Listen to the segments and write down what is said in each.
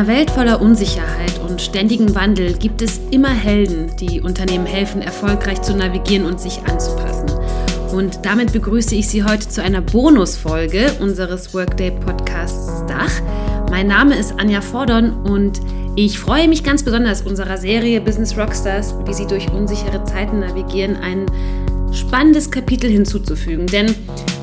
In einer Welt voller Unsicherheit und ständigem Wandel gibt es immer Helden, die Unternehmen helfen, erfolgreich zu navigieren und sich anzupassen. Und damit begrüße ich Sie heute zu einer Bonusfolge unseres Workday Podcasts Dach. Mein Name ist Anja Vordon und ich freue mich ganz besonders, unserer Serie Business Rockstars, wie sie durch unsichere Zeiten navigieren, ein spannendes Kapitel hinzuzufügen. Denn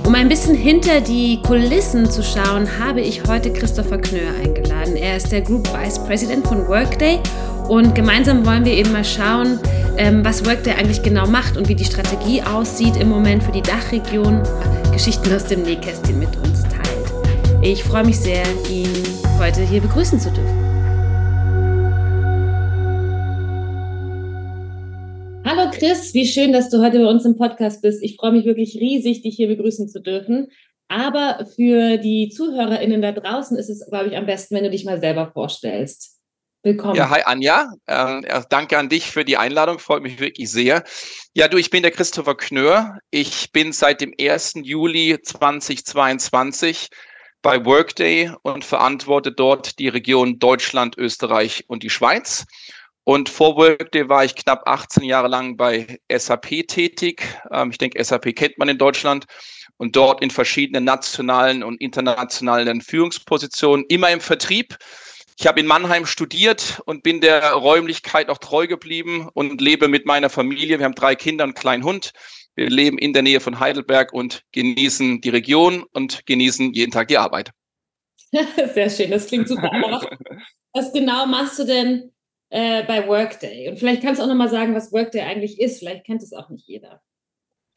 um ein bisschen hinter die Kulissen zu schauen, habe ich heute Christopher Knöhr eingeladen. Er ist der Group Vice President von Workday und gemeinsam wollen wir eben mal schauen, ähm, was Workday eigentlich genau macht und wie die Strategie aussieht im Moment für die Dachregion. Geschichten aus dem Nähkästchen mit uns teilt. Ich freue mich sehr, ihn heute hier begrüßen zu dürfen. Hallo Chris, wie schön, dass du heute bei uns im Podcast bist. Ich freue mich wirklich riesig, dich hier begrüßen zu dürfen. Aber für die ZuhörerInnen da draußen ist es, glaube ich, am besten, wenn du dich mal selber vorstellst. Willkommen. Ja, hi Anja. Ähm, danke an dich für die Einladung. Freut mich wirklich sehr. Ja, du, ich bin der Christopher Knör. Ich bin seit dem 1. Juli 2022 bei Workday und verantworte dort die Region Deutschland, Österreich und die Schweiz. Und vor Workday war ich knapp 18 Jahre lang bei SAP tätig. Ähm, ich denke, SAP kennt man in Deutschland. Und dort in verschiedenen nationalen und internationalen Führungspositionen, immer im Vertrieb. Ich habe in Mannheim studiert und bin der Räumlichkeit auch treu geblieben und lebe mit meiner Familie. Wir haben drei Kinder und einen kleinen Hund. Wir leben in der Nähe von Heidelberg und genießen die Region und genießen jeden Tag die Arbeit. Sehr schön, das klingt super. was, genau machst du denn äh, bei Workday. Und vielleicht kannst du auch nochmal sagen, was Workday eigentlich ist. Vielleicht kennt es auch nicht jeder.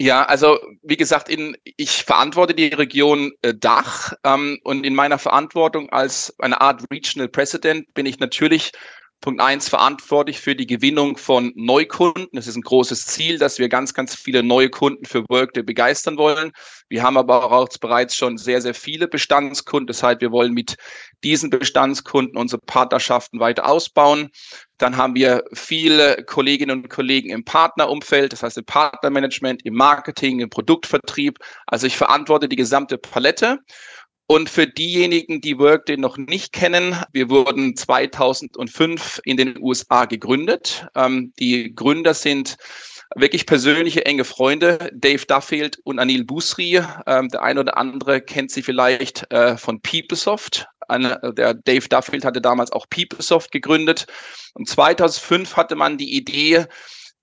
Ja, also wie gesagt, in, ich verantworte die Region äh, Dach ähm, und in meiner Verantwortung als eine Art Regional President bin ich natürlich Punkt eins verantwortlich für die Gewinnung von Neukunden. Das ist ein großes Ziel, dass wir ganz, ganz viele neue Kunden für Workday begeistern wollen. Wir haben aber auch bereits schon sehr, sehr viele Bestandskunden. Das heißt, wir wollen mit diesen Bestandskunden unsere Partnerschaften weiter ausbauen. Dann haben wir viele Kolleginnen und Kollegen im Partnerumfeld, das heißt im Partnermanagement, im Marketing, im Produktvertrieb. Also ich verantworte die gesamte Palette. Und für diejenigen, die Workday noch nicht kennen, wir wurden 2005 in den USA gegründet. Ähm, die Gründer sind wirklich persönliche enge Freunde, Dave Duffield und Anil Busri. Ähm, der eine oder andere kennt sie vielleicht äh, von PeopleSoft. Eine, der Dave Duffield hatte damals auch PeopleSoft gegründet. Und 2005 hatte man die Idee,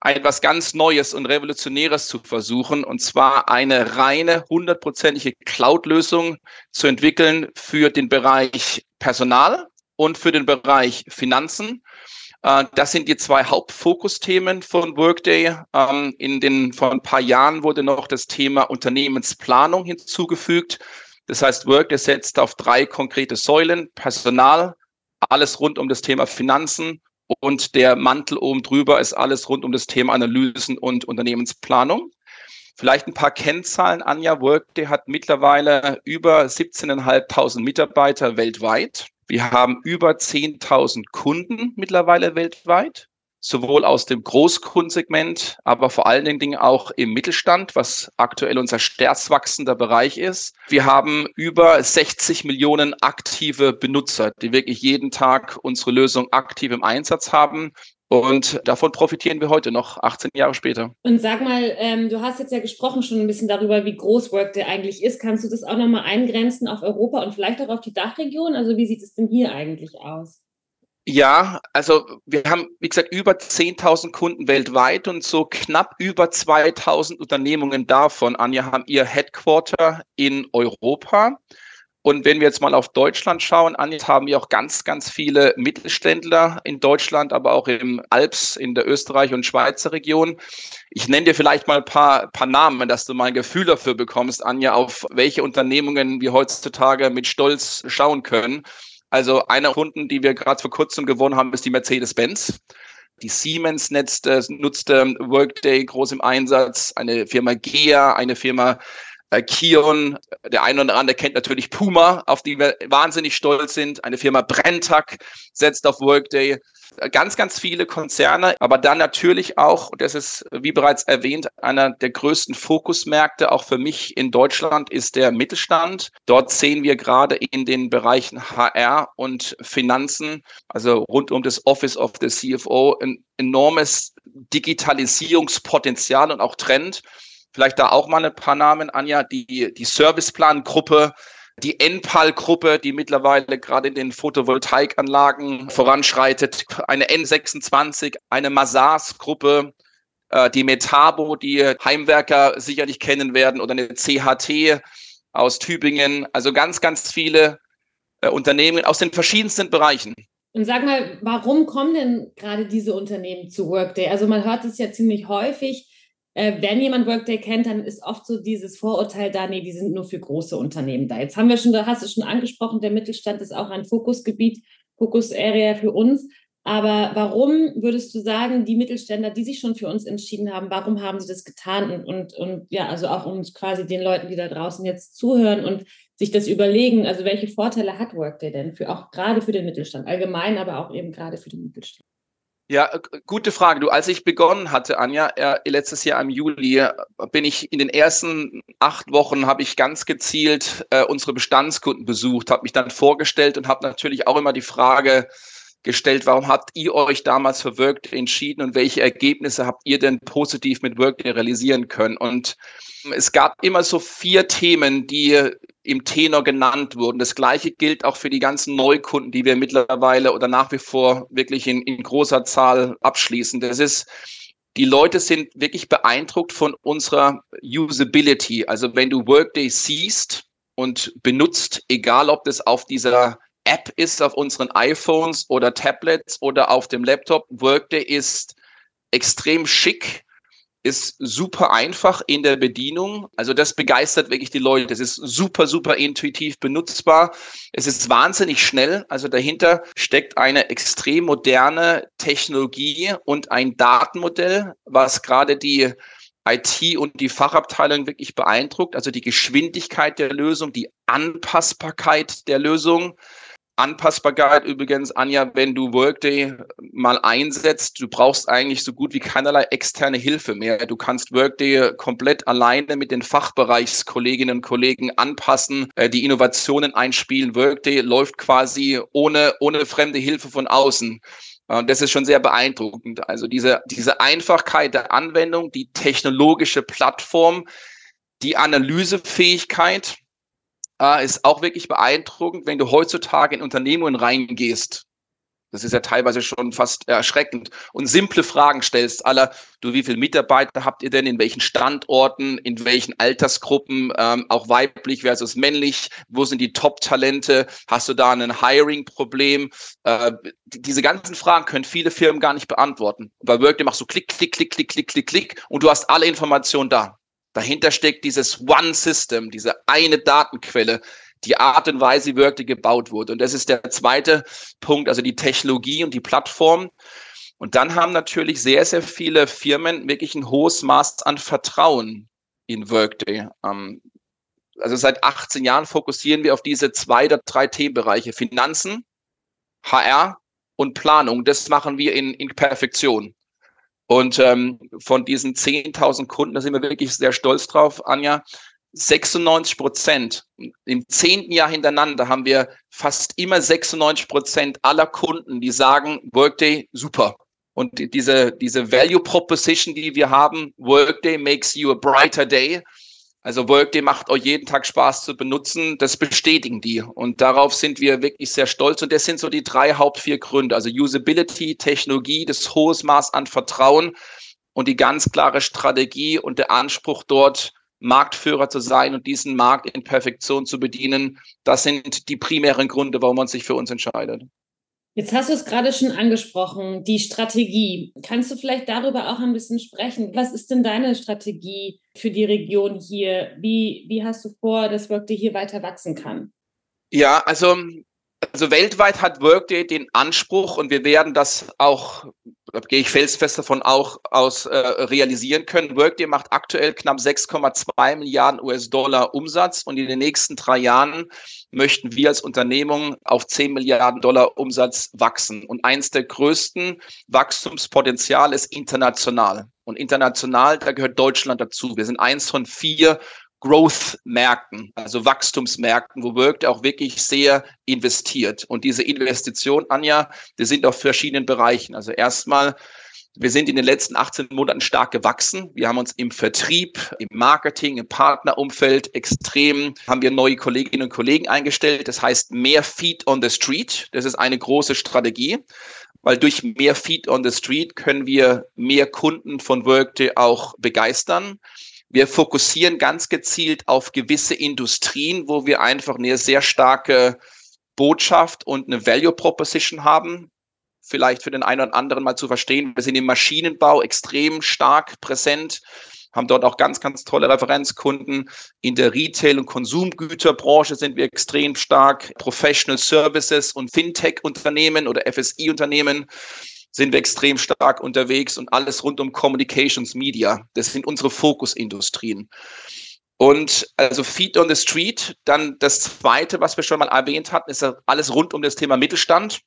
etwas ganz Neues und Revolutionäres zu versuchen, und zwar eine reine, hundertprozentige Cloud-Lösung zu entwickeln für den Bereich Personal und für den Bereich Finanzen. Äh, das sind die zwei Hauptfokusthemen von Workday. Ähm, in den, vor ein paar Jahren wurde noch das Thema Unternehmensplanung hinzugefügt. Das heißt, Workday setzt auf drei konkrete Säulen. Personal, alles rund um das Thema Finanzen und der Mantel oben drüber ist alles rund um das Thema Analysen und Unternehmensplanung. Vielleicht ein paar Kennzahlen. Anja Workday hat mittlerweile über 17.500 Mitarbeiter weltweit. Wir haben über 10.000 Kunden mittlerweile weltweit sowohl aus dem Großkundensegment, aber vor allen Dingen auch im Mittelstand, was aktuell unser stärkst wachsender Bereich ist. Wir haben über 60 Millionen aktive Benutzer, die wirklich jeden Tag unsere Lösung aktiv im Einsatz haben. Und davon profitieren wir heute noch, 18 Jahre später. Und sag mal, ähm, du hast jetzt ja gesprochen schon ein bisschen darüber, wie groß Workday eigentlich ist. Kannst du das auch nochmal eingrenzen auf Europa und vielleicht auch auf die Dachregion? Also wie sieht es denn hier eigentlich aus? Ja, also wir haben, wie gesagt, über 10.000 Kunden weltweit und so knapp über 2.000 Unternehmungen davon, Anja, haben ihr Headquarter in Europa. Und wenn wir jetzt mal auf Deutschland schauen, Anja, haben wir auch ganz, ganz viele Mittelständler in Deutschland, aber auch im Alps, in der Österreich- und Schweizer Region. Ich nenne dir vielleicht mal ein paar, paar Namen, dass du mal ein Gefühl dafür bekommst, Anja, auf welche Unternehmungen wir heutzutage mit Stolz schauen können. Also einer Kunden, die wir gerade vor kurzem gewonnen haben, ist die Mercedes-Benz. Die Siemens nutzt, äh, nutzt äh, Workday groß im Einsatz, eine Firma GEA, eine Firma äh, Kion, der eine oder andere kennt natürlich Puma, auf die wir wahnsinnig stolz sind. Eine Firma Brenntag setzt auf Workday. Ganz, ganz viele Konzerne, aber dann natürlich auch, das ist, wie bereits erwähnt, einer der größten Fokusmärkte auch für mich in Deutschland ist der Mittelstand. Dort sehen wir gerade in den Bereichen HR und Finanzen, also rund um das Office of the CFO, ein enormes Digitalisierungspotenzial und auch Trend. Vielleicht da auch mal ein paar Namen, Anja, die, die Serviceplan-Gruppe, die Enpal-Gruppe, die mittlerweile gerade in den Photovoltaikanlagen voranschreitet, eine N26, eine Masars-Gruppe, äh, die Metabo, die Heimwerker sicherlich kennen werden, oder eine CHT aus Tübingen. Also ganz, ganz viele äh, Unternehmen aus den verschiedensten Bereichen. Und sag mal, warum kommen denn gerade diese Unternehmen zu Workday? Also man hört es ja ziemlich häufig, äh, wenn jemand Workday kennt, dann ist oft so dieses Vorurteil da, nee, die sind nur für große Unternehmen da. Jetzt haben wir schon, da hast du schon angesprochen, der Mittelstand ist auch ein Fokusgebiet, Fokus-Area für uns. Aber warum würdest du sagen, die Mittelständler, die sich schon für uns entschieden haben, warum haben sie das getan? Und, und, und ja, also auch uns quasi den Leuten, die da draußen jetzt zuhören und sich das überlegen, also welche Vorteile hat Workday denn für auch gerade für den Mittelstand, allgemein, aber auch eben gerade für den Mittelstand? Ja, äh, gute Frage. Du, als ich begonnen hatte, Anja, äh, letztes Jahr im Juli, äh, bin ich in den ersten acht Wochen habe ich ganz gezielt äh, unsere Bestandskunden besucht, habe mich dann vorgestellt und habe natürlich auch immer die Frage gestellt, warum habt ihr euch damals für Workday entschieden und welche Ergebnisse habt ihr denn positiv mit Workday realisieren können? Und es gab immer so vier Themen, die im Tenor genannt wurden. Das gleiche gilt auch für die ganzen Neukunden, die wir mittlerweile oder nach wie vor wirklich in, in großer Zahl abschließen. Das ist die Leute sind wirklich beeindruckt von unserer Usability. Also wenn du Workday siehst und benutzt, egal ob das auf dieser App ist, auf unseren iPhones oder Tablets oder auf dem Laptop, Workday ist extrem schick ist super einfach in der Bedienung. Also das begeistert wirklich die Leute. Es ist super, super intuitiv benutzbar. Es ist wahnsinnig schnell. Also dahinter steckt eine extrem moderne Technologie und ein Datenmodell, was gerade die IT und die Fachabteilung wirklich beeindruckt. Also die Geschwindigkeit der Lösung, die Anpassbarkeit der Lösung. Anpassbarkeit übrigens, Anja, wenn du Workday mal einsetzt, du brauchst eigentlich so gut wie keinerlei externe Hilfe mehr. Du kannst Workday komplett alleine mit den Fachbereichskolleginnen und Kollegen anpassen, äh, die Innovationen einspielen. Workday läuft quasi ohne, ohne fremde Hilfe von außen. Und das ist schon sehr beeindruckend. Also diese, diese Einfachkeit der Anwendung, die technologische Plattform, die Analysefähigkeit, äh, ist auch wirklich beeindruckend, wenn du heutzutage in Unternehmungen reingehst. Das ist ja teilweise schon fast erschreckend und simple Fragen stellst, aller, du, wie viele Mitarbeiter habt ihr denn, in welchen Standorten, in welchen Altersgruppen, ähm, auch weiblich versus männlich, wo sind die Top-Talente, hast du da ein Hiring-Problem? Äh, diese ganzen Fragen können viele Firmen gar nicht beantworten. Bei Workday machst du klick, klick, klick, klick, klick, klick, klick und du hast alle Informationen da. Dahinter steckt dieses One System, diese eine Datenquelle, die Art und Weise, wie Workday gebaut wurde. Und das ist der zweite Punkt, also die Technologie und die Plattform. Und dann haben natürlich sehr, sehr viele Firmen wirklich ein hohes Maß an Vertrauen in Workday. Ähm, also seit 18 Jahren fokussieren wir auf diese zwei oder drei Themenbereiche. Finanzen, HR und Planung. Das machen wir in, in Perfektion. Und ähm, von diesen 10.000 Kunden, da sind wir wirklich sehr stolz drauf, Anja, 96 Prozent. Im zehnten Jahr hintereinander haben wir fast immer 96 Prozent aller Kunden, die sagen, Workday super. Und diese, diese Value Proposition, die wir haben, Workday makes you a brighter day, also Workday macht auch jeden Tag Spaß zu benutzen. Das bestätigen die. Und darauf sind wir wirklich sehr stolz. Und das sind so die drei Haupt vier Gründe. Also Usability, Technologie, das hohes Maß an Vertrauen und die ganz klare Strategie und der Anspruch dort, Marktführer zu sein und diesen Markt in Perfektion zu bedienen. Das sind die primären Gründe, warum man sich für uns entscheidet. Jetzt hast du es gerade schon angesprochen, die Strategie. Kannst du vielleicht darüber auch ein bisschen sprechen? Was ist denn deine Strategie für die Region hier? Wie, wie hast du vor, dass Workday hier weiter wachsen kann? Ja, also, also weltweit hat Workday den Anspruch und wir werden das auch da gehe ich felsfest davon auch aus äh, realisieren können. Workday macht aktuell knapp 6,2 Milliarden US-Dollar Umsatz und in den nächsten drei Jahren möchten wir als Unternehmung auf 10 Milliarden Dollar Umsatz wachsen. Und eins der größten Wachstumspotenziale ist international. Und international, da gehört Deutschland dazu. Wir sind eins von vier Growth-Märkten, also Wachstumsmärkten, wo Workday auch wirklich sehr investiert. Und diese Investition, Anja, die sind auf verschiedenen Bereichen. Also erstmal, wir sind in den letzten 18 Monaten stark gewachsen. Wir haben uns im Vertrieb, im Marketing, im Partnerumfeld extrem, haben wir neue Kolleginnen und Kollegen eingestellt. Das heißt, mehr Feet on the Street. Das ist eine große Strategie weil durch mehr Feet on the Street können wir mehr Kunden von Workday auch begeistern. Wir fokussieren ganz gezielt auf gewisse Industrien, wo wir einfach eine sehr starke Botschaft und eine Value Proposition haben. Vielleicht für den einen oder anderen mal zu verstehen. Wir sind im Maschinenbau extrem stark präsent, haben dort auch ganz, ganz tolle Referenzkunden. In der Retail- und Konsumgüterbranche sind wir extrem stark. Professional Services und Fintech-Unternehmen oder FSI-Unternehmen sind wir extrem stark unterwegs und alles rund um Communications Media. Das sind unsere Fokusindustrien. Und also Feed on the Street. Dann das zweite, was wir schon mal erwähnt hatten, ist alles rund um das Thema Mittelstand.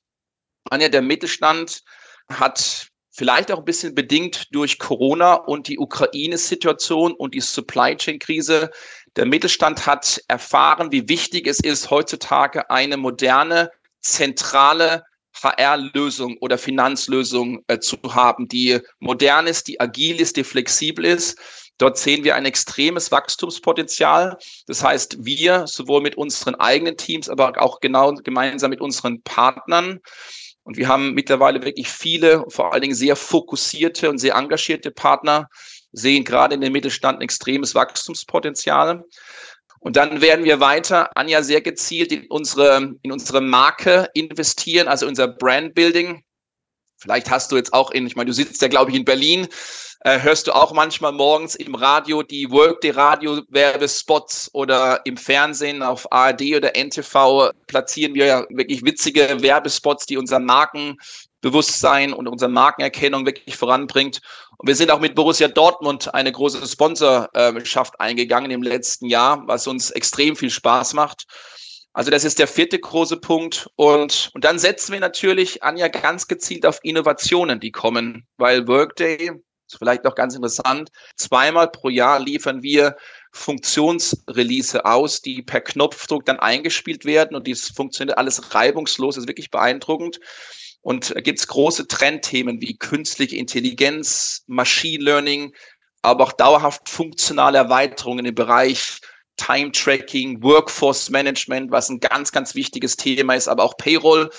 Anja, der Mittelstand hat vielleicht auch ein bisschen bedingt durch Corona und die Ukraine-Situation und die Supply Chain-Krise. Der Mittelstand hat erfahren, wie wichtig es ist, heutzutage eine moderne, zentrale HR-Lösung oder Finanzlösung äh, zu haben, die modern ist, die agil ist, die flexibel ist. Dort sehen wir ein extremes Wachstumspotenzial. Das heißt, wir sowohl mit unseren eigenen Teams, aber auch genau gemeinsam mit unseren Partnern. Und wir haben mittlerweile wirklich viele, vor allen Dingen sehr fokussierte und sehr engagierte Partner, sehen gerade in den Mittelstand ein extremes Wachstumspotenzial. Und dann werden wir weiter, Anja, sehr gezielt in unsere, in unsere Marke investieren, also unser Brandbuilding. Vielleicht hast du jetzt auch in, ich meine, du sitzt ja, glaube ich, in Berlin, äh, hörst du auch manchmal morgens im Radio die Workday Radio Werbespots oder im Fernsehen auf ARD oder NTV platzieren wir ja wirklich witzige Werbespots, die unser Markenbewusstsein und unsere Markenerkennung wirklich voranbringt. Und wir sind auch mit Borussia Dortmund eine große Sponsorschaft eingegangen im letzten Jahr, was uns extrem viel Spaß macht. Also das ist der vierte große Punkt. Und, und dann setzen wir natürlich, Anja, ganz gezielt auf Innovationen, die kommen, weil Workday, ist vielleicht noch ganz interessant, zweimal pro Jahr liefern wir Funktionsrelease aus, die per Knopfdruck dann eingespielt werden und dies funktioniert alles reibungslos, ist wirklich beeindruckend. Und da gibt es große Trendthemen wie künstliche Intelligenz, Machine Learning, aber auch dauerhaft funktionale Erweiterungen im Bereich Time Tracking, Workforce Management, was ein ganz, ganz wichtiges Thema ist, aber auch Payroll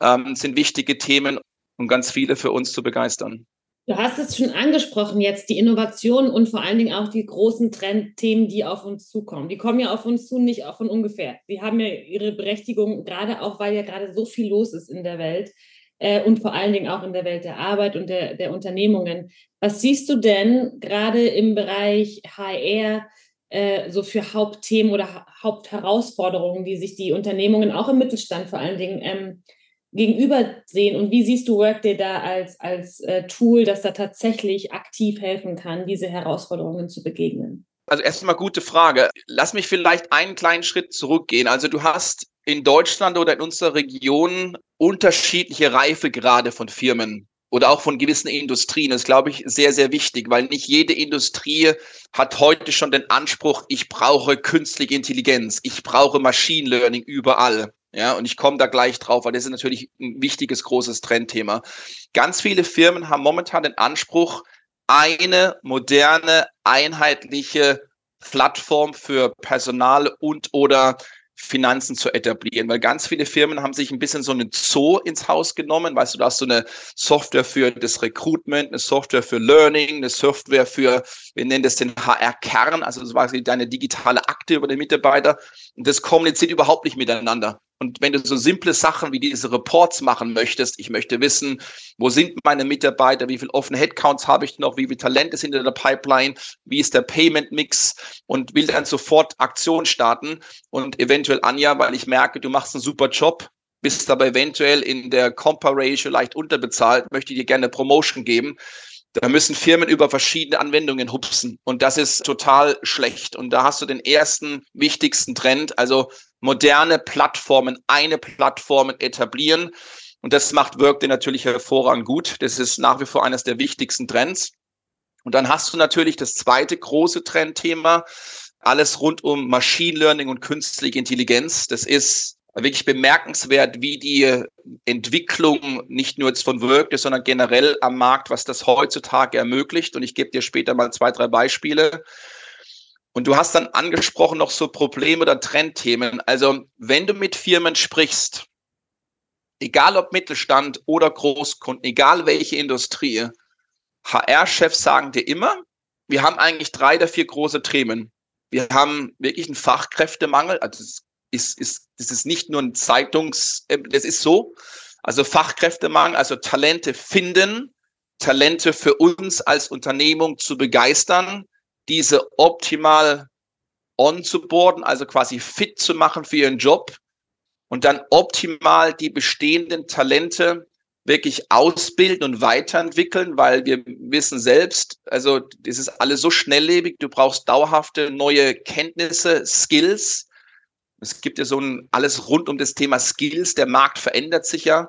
ähm, sind wichtige Themen, um ganz viele für uns zu begeistern. Du hast es schon angesprochen jetzt, die Innovation und vor allen Dingen auch die großen Trendthemen, die auf uns zukommen. Die kommen ja auf uns zu, nicht auch von ungefähr. Sie haben ja ihre Berechtigung, gerade auch, weil ja gerade so viel los ist in der Welt äh, und vor allen Dingen auch in der Welt der Arbeit und der, der Unternehmungen. Was siehst du denn gerade im Bereich HR äh, so für Hauptthemen oder Hauptherausforderungen, die sich die Unternehmungen auch im Mittelstand vor allen Dingen ähm, gegenüber sehen und wie siehst du Workday da als, als äh, Tool, das da tatsächlich aktiv helfen kann, diese Herausforderungen zu begegnen? Also erstmal gute Frage. Lass mich vielleicht einen kleinen Schritt zurückgehen. Also du hast in Deutschland oder in unserer Region unterschiedliche Reifegrade von Firmen oder auch von gewissen Industrien. Das ist, glaube ich, sehr, sehr wichtig, weil nicht jede Industrie hat heute schon den Anspruch, ich brauche künstliche Intelligenz, ich brauche Machine Learning überall. Ja, und ich komme da gleich drauf, weil das ist natürlich ein wichtiges, großes Trendthema. Ganz viele Firmen haben momentan den Anspruch, eine moderne, einheitliche Plattform für Personal und oder Finanzen zu etablieren, weil ganz viele Firmen haben sich ein bisschen so eine Zoo ins Haus genommen. Weißt du, du hast so eine Software für das Recruitment, eine Software für Learning, eine Software für, wir nennen das den HR-Kern, also quasi deine digitale Akte über den Mitarbeiter. Und das kommuniziert überhaupt nicht miteinander. Und wenn du so simple Sachen wie diese Reports machen möchtest, ich möchte wissen, wo sind meine Mitarbeiter, wie viele offene Headcounts habe ich noch, wie viele Talente sind in der Pipeline, wie ist der Payment Mix und will dann sofort Aktion starten und eventuell Anja, weil ich merke, du machst einen super Job, bist aber eventuell in der Compa-Ratio leicht unterbezahlt, möchte dir gerne Promotion geben. Da müssen Firmen über verschiedene Anwendungen hupsen. Und das ist total schlecht. Und da hast du den ersten wichtigsten Trend, also moderne Plattformen, eine Plattform etablieren. Und das macht Workday natürlich hervorragend gut. Das ist nach wie vor eines der wichtigsten Trends. Und dann hast du natürlich das zweite große Trendthema, alles rund um Machine Learning und künstliche Intelligenz. Das ist wirklich bemerkenswert, wie die Entwicklung nicht nur jetzt von Workday, sondern generell am Markt, was das heutzutage ermöglicht. Und ich gebe dir später mal zwei, drei Beispiele. Und du hast dann angesprochen noch so Probleme oder Trendthemen. Also wenn du mit Firmen sprichst, egal ob Mittelstand oder Großkunden, egal welche Industrie, HR-Chefs sagen dir immer, wir haben eigentlich drei der vier große Themen. Wir haben wirklich einen Fachkräftemangel, also ist, ist, das ist nicht nur ein Zeitungs, äh, das ist so. Also Fachkräftemangel, also Talente finden, Talente für uns als Unternehmung zu begeistern, diese optimal onzuboarden, also quasi fit zu machen für ihren Job und dann optimal die bestehenden Talente wirklich ausbilden und weiterentwickeln, weil wir wissen selbst, also das ist alles so schnelllebig, du brauchst dauerhafte neue Kenntnisse, Skills, es gibt ja so ein alles rund um das Thema Skills. Der Markt verändert sich ja.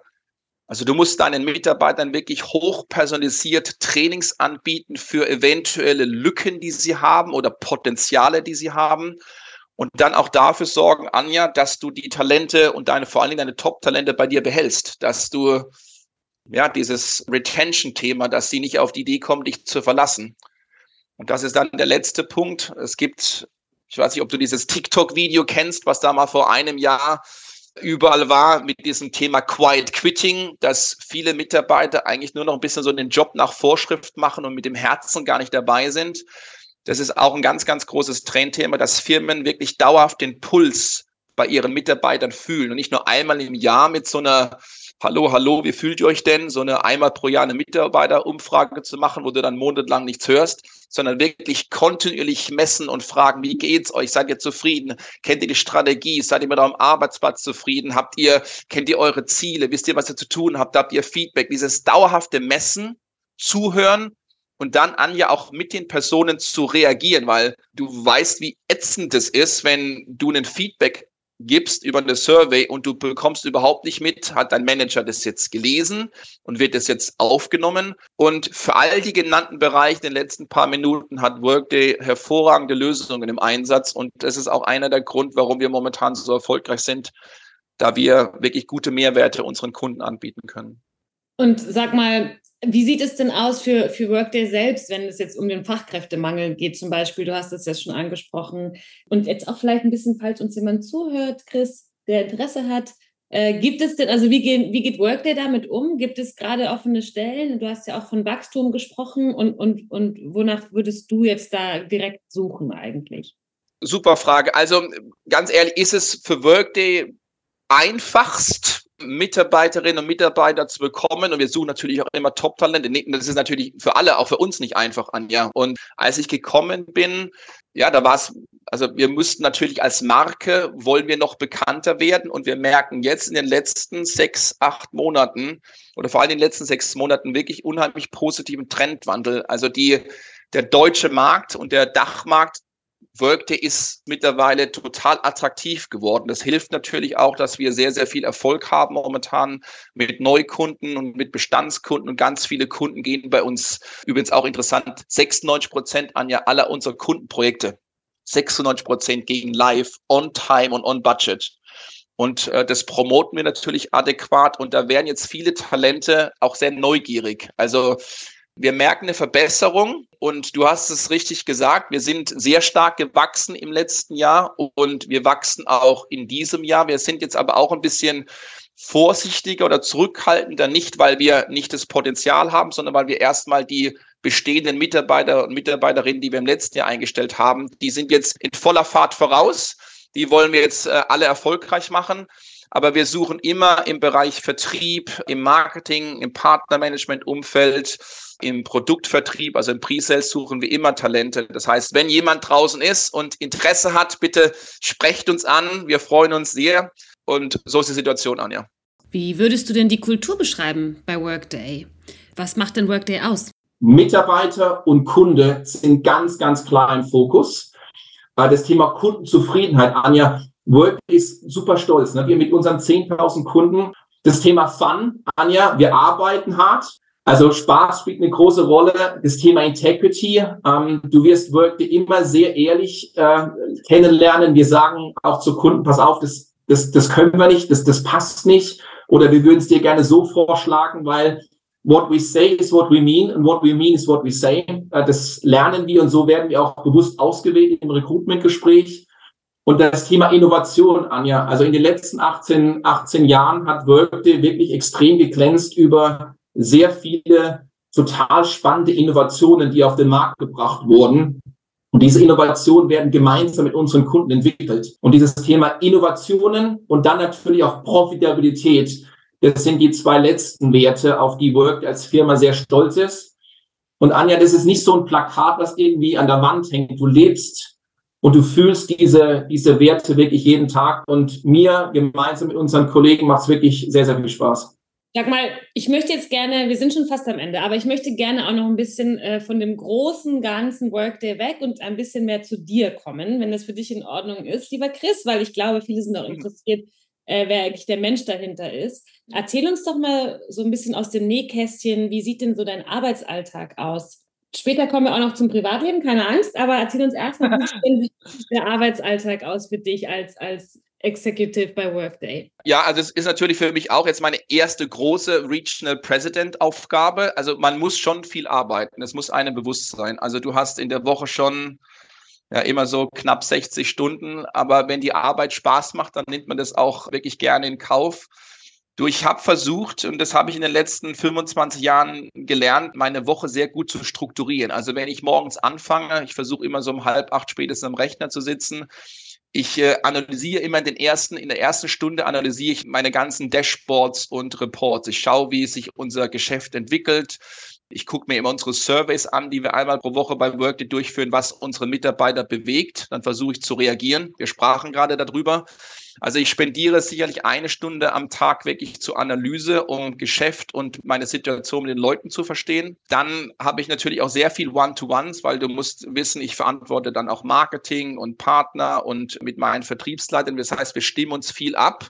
Also du musst deinen Mitarbeitern wirklich hochpersonalisiert Trainings anbieten für eventuelle Lücken, die sie haben oder Potenziale, die sie haben. Und dann auch dafür sorgen, Anja, dass du die Talente und deine, vor allen Dingen deine Top-Talente bei dir behältst, dass du ja dieses Retention-Thema, dass sie nicht auf die Idee kommen, dich zu verlassen. Und das ist dann der letzte Punkt. Es gibt ich weiß nicht, ob du dieses TikTok-Video kennst, was da mal vor einem Jahr überall war mit diesem Thema Quiet Quitting, dass viele Mitarbeiter eigentlich nur noch ein bisschen so den Job nach Vorschrift machen und mit dem Herzen gar nicht dabei sind. Das ist auch ein ganz, ganz großes Trendthema, dass Firmen wirklich dauerhaft den Puls bei ihren Mitarbeitern fühlen und nicht nur einmal im Jahr mit so einer Hallo, hallo, wie fühlt ihr euch denn? So eine einmal pro Jahr eine Mitarbeiterumfrage zu machen, wo du dann monatelang nichts hörst, sondern wirklich kontinuierlich messen und fragen, wie geht's euch? Seid ihr zufrieden? Kennt ihr die Strategie? Seid ihr mit eurem Arbeitsplatz zufrieden? Habt ihr, kennt ihr eure Ziele? Wisst ihr, was ihr zu tun habt? Habt ihr Feedback? Dieses dauerhafte Messen, zuhören und dann an ja auch mit den Personen zu reagieren, weil du weißt, wie ätzend es ist, wenn du einen Feedback gibst über eine Survey und du bekommst überhaupt nicht mit, hat dein Manager das jetzt gelesen und wird das jetzt aufgenommen. Und für all die genannten Bereiche in den letzten paar Minuten hat Workday hervorragende Lösungen im Einsatz. Und das ist auch einer der Grund, warum wir momentan so erfolgreich sind, da wir wirklich gute Mehrwerte unseren Kunden anbieten können. Und sag mal, wie sieht es denn aus für, für Workday selbst, wenn es jetzt um den Fachkräftemangel geht zum Beispiel? Du hast es ja schon angesprochen. Und jetzt auch vielleicht ein bisschen, falls uns jemand zuhört, Chris, der Interesse hat. Äh, gibt es denn, also wie, gehen, wie geht Workday damit um? Gibt es gerade offene Stellen? Du hast ja auch von Wachstum gesprochen und, und, und wonach würdest du jetzt da direkt suchen eigentlich? Super Frage. Also ganz ehrlich, ist es für Workday einfachst Mitarbeiterinnen und Mitarbeiter zu bekommen. Und wir suchen natürlich auch immer Top-Talente. Das ist natürlich für alle, auch für uns nicht einfach, Anja. Und als ich gekommen bin, ja, da war es, also wir mussten natürlich als Marke, wollen wir noch bekannter werden. Und wir merken jetzt in den letzten sechs, acht Monaten oder vor allem in den letzten sechs Monaten wirklich unheimlich positiven Trendwandel. Also die, der deutsche Markt und der Dachmarkt Workday ist mittlerweile total attraktiv geworden. Das hilft natürlich auch, dass wir sehr, sehr viel Erfolg haben momentan mit Neukunden und mit Bestandskunden und ganz viele Kunden gehen bei uns übrigens auch interessant 96 Prozent an ja aller unserer Kundenprojekte. 96 Prozent gegen live, on time und on budget. Und äh, das promoten wir natürlich adäquat. Und da werden jetzt viele Talente auch sehr neugierig. Also wir merken eine Verbesserung und du hast es richtig gesagt, wir sind sehr stark gewachsen im letzten Jahr und wir wachsen auch in diesem Jahr. Wir sind jetzt aber auch ein bisschen vorsichtiger oder zurückhaltender, nicht weil wir nicht das Potenzial haben, sondern weil wir erstmal die bestehenden Mitarbeiter und Mitarbeiterinnen, die wir im letzten Jahr eingestellt haben, die sind jetzt in voller Fahrt voraus. Die wollen wir jetzt äh, alle erfolgreich machen. Aber wir suchen immer im Bereich Vertrieb, im Marketing, im Partnermanagement-Umfeld, im Produktvertrieb, also im Pre-Sales suchen wir immer Talente. Das heißt, wenn jemand draußen ist und Interesse hat, bitte sprecht uns an. Wir freuen uns sehr. Und so ist die Situation, Anja. Wie würdest du denn die Kultur beschreiben bei Workday? Was macht denn Workday aus? Mitarbeiter und Kunde sind ganz, ganz klar im Fokus. Das Thema Kundenzufriedenheit, Anja, Work ist super stolz. Ne? Wir mit unseren 10.000 Kunden. Das Thema Fun, Anja, wir arbeiten hart. Also Spaß spielt eine große Rolle. Das Thema Integrity. Ähm, du wirst Workday immer sehr ehrlich äh, kennenlernen. Wir sagen auch zu Kunden, pass auf, das, das, das können wir nicht, das, das passt nicht. Oder wir würden es dir gerne so vorschlagen, weil what we say is what we mean and what we mean is what we say. Äh, das lernen wir und so werden wir auch bewusst ausgewählt im Recruitment-Gespräch. Und das Thema Innovation, Anja, also in den letzten 18, 18 Jahren hat Workday wirklich extrem geglänzt über sehr viele total spannende Innovationen, die auf den Markt gebracht wurden. Und diese Innovationen werden gemeinsam mit unseren Kunden entwickelt. Und dieses Thema Innovationen und dann natürlich auch Profitabilität, das sind die zwei letzten Werte, auf die Work als Firma sehr stolz ist. Und Anja, das ist nicht so ein Plakat, was irgendwie an der Wand hängt. Du lebst und du fühlst diese, diese Werte wirklich jeden Tag. Und mir gemeinsam mit unseren Kollegen macht es wirklich sehr, sehr viel Spaß. Sag mal, ich möchte jetzt gerne, wir sind schon fast am Ende, aber ich möchte gerne auch noch ein bisschen äh, von dem großen, ganzen Workday weg und ein bisschen mehr zu dir kommen, wenn das für dich in Ordnung ist, lieber Chris, weil ich glaube, viele sind auch mhm. interessiert, äh, wer eigentlich der Mensch dahinter ist. Erzähl uns doch mal so ein bisschen aus dem Nähkästchen, wie sieht denn so dein Arbeitsalltag aus? Später kommen wir auch noch zum Privatleben, keine Angst, aber erzähl uns erstmal, wie sieht der Arbeitsalltag aus für dich als, als Executive bei Workday? Ja, also es ist natürlich für mich auch jetzt meine erste große Regional President Aufgabe. Also man muss schon viel arbeiten. Es muss einem bewusst sein. Also du hast in der Woche schon ja immer so knapp 60 Stunden. Aber wenn die Arbeit Spaß macht, dann nimmt man das auch wirklich gerne in Kauf. Du, ich habe versucht, und das habe ich in den letzten 25 Jahren gelernt, meine Woche sehr gut zu strukturieren. Also wenn ich morgens anfange, ich versuche immer so um halb acht spätestens am Rechner zu sitzen. Ich äh, analysiere immer in den ersten, in der ersten Stunde analysiere ich meine ganzen Dashboards und Reports. Ich schaue, wie sich unser Geschäft entwickelt. Ich gucke mir immer unsere Surveys an, die wir einmal pro Woche bei Workday durchführen, was unsere Mitarbeiter bewegt. Dann versuche ich zu reagieren. Wir sprachen gerade darüber. Also ich spendiere sicherlich eine Stunde am Tag wirklich zur Analyse, um Geschäft und meine Situation mit den Leuten zu verstehen. Dann habe ich natürlich auch sehr viel One-to-Ones, weil du musst wissen, ich verantworte dann auch Marketing und Partner und mit meinen Vertriebsleitern. Das heißt, wir stimmen uns viel ab.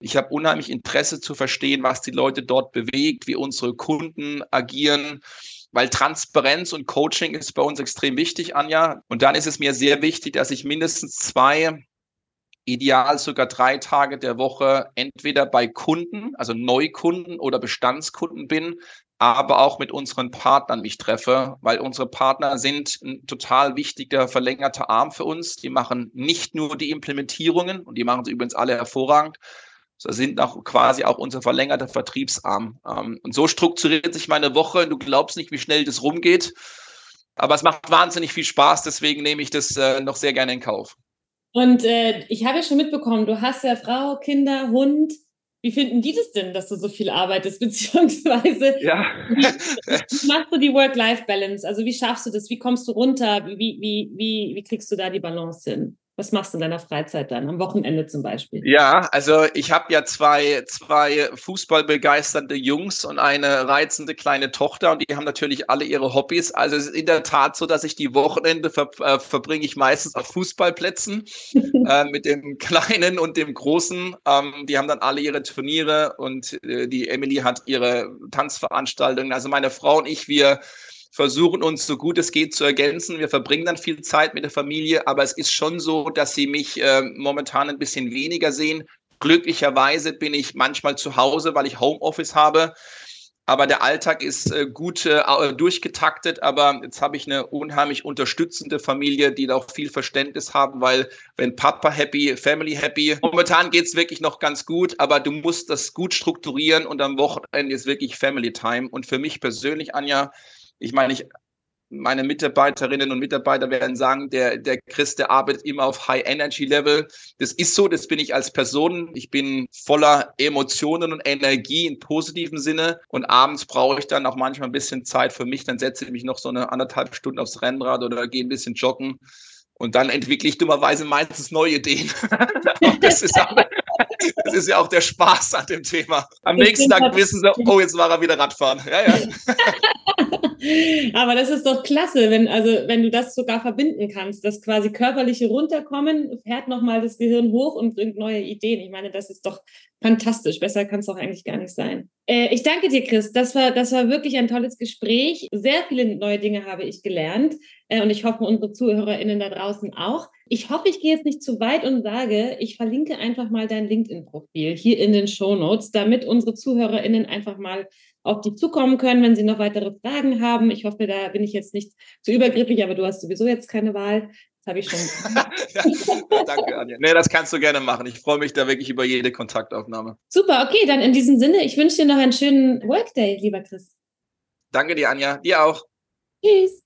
Ich habe unheimlich Interesse zu verstehen, was die Leute dort bewegt, wie unsere Kunden agieren weil Transparenz und Coaching ist bei uns extrem wichtig, Anja. Und dann ist es mir sehr wichtig, dass ich mindestens zwei, ideal sogar drei Tage der Woche entweder bei Kunden, also Neukunden oder Bestandskunden bin, aber auch mit unseren Partnern mich treffe, weil unsere Partner sind ein total wichtiger verlängerter Arm für uns. Die machen nicht nur die Implementierungen und die machen sie übrigens alle hervorragend, das sind auch quasi auch unser verlängerter Vertriebsarm. Ähm, und so strukturiert sich meine Woche. Du glaubst nicht, wie schnell das rumgeht. Aber es macht wahnsinnig viel Spaß, deswegen nehme ich das äh, noch sehr gerne in Kauf. Und äh, ich habe ja schon mitbekommen, du hast ja Frau, Kinder, Hund. Wie finden die das denn, dass du so viel arbeitest, beziehungsweise ja. wie, wie machst du die Work-Life-Balance? Also wie schaffst du das? Wie kommst du runter? Wie, wie, wie, wie kriegst du da die Balance hin? Was machst du in deiner Freizeit dann, am Wochenende zum Beispiel? Ja, also ich habe ja zwei, zwei fußballbegeisternde Jungs und eine reizende kleine Tochter und die haben natürlich alle ihre Hobbys. Also es ist in der Tat so, dass ich die Wochenende ver, äh, verbringe ich meistens auf Fußballplätzen äh, mit dem Kleinen und dem Großen. Ähm, die haben dann alle ihre Turniere und äh, die Emily hat ihre Tanzveranstaltungen. Also meine Frau und ich, wir versuchen uns so gut es geht zu ergänzen. Wir verbringen dann viel Zeit mit der Familie, aber es ist schon so, dass sie mich äh, momentan ein bisschen weniger sehen. Glücklicherweise bin ich manchmal zu Hause, weil ich Homeoffice habe. Aber der Alltag ist äh, gut äh, durchgetaktet. Aber jetzt habe ich eine unheimlich unterstützende Familie, die da auch viel Verständnis haben, weil wenn Papa happy, Family happy. Momentan geht es wirklich noch ganz gut, aber du musst das gut strukturieren und am Wochenende ist wirklich Family Time. Und für mich persönlich, Anja, ich meine, ich, meine Mitarbeiterinnen und Mitarbeiter werden sagen, der, der Chris, der arbeitet immer auf High-Energy-Level. Das ist so, das bin ich als Person. Ich bin voller Emotionen und Energie im positiven Sinne. Und abends brauche ich dann auch manchmal ein bisschen Zeit für mich. Dann setze ich mich noch so eine anderthalb Stunden aufs Rennrad oder gehe ein bisschen joggen. Und dann entwickle ich dummerweise meistens neue Ideen. das ist aber das ist ja auch der Spaß an dem Thema. Am ich nächsten Tag wissen sie, oh, jetzt war er wieder Radfahren. Ja, ja. Aber das ist doch klasse, wenn, also, wenn du das sogar verbinden kannst, das quasi körperliche Runterkommen fährt nochmal das Gehirn hoch und bringt neue Ideen. Ich meine, das ist doch fantastisch. Besser kann es doch eigentlich gar nicht sein. Äh, ich danke dir, Chris. Das war, das war wirklich ein tolles Gespräch. Sehr viele neue Dinge habe ich gelernt. Äh, und ich hoffe, unsere ZuhörerInnen da draußen auch. Ich hoffe, ich gehe jetzt nicht zu weit und sage, ich verlinke einfach mal dein LinkedIn-Profil hier in den Show Notes, damit unsere ZuhörerInnen einfach mal auf dich zukommen können, wenn sie noch weitere Fragen haben. Ich hoffe, da bin ich jetzt nicht zu übergriffig, aber du hast sowieso jetzt keine Wahl. Das habe ich schon. ja, danke, Anja. Nee, das kannst du gerne machen. Ich freue mich da wirklich über jede Kontaktaufnahme. Super, okay, dann in diesem Sinne, ich wünsche dir noch einen schönen Workday, lieber Chris. Danke dir, Anja. Dir auch. Tschüss.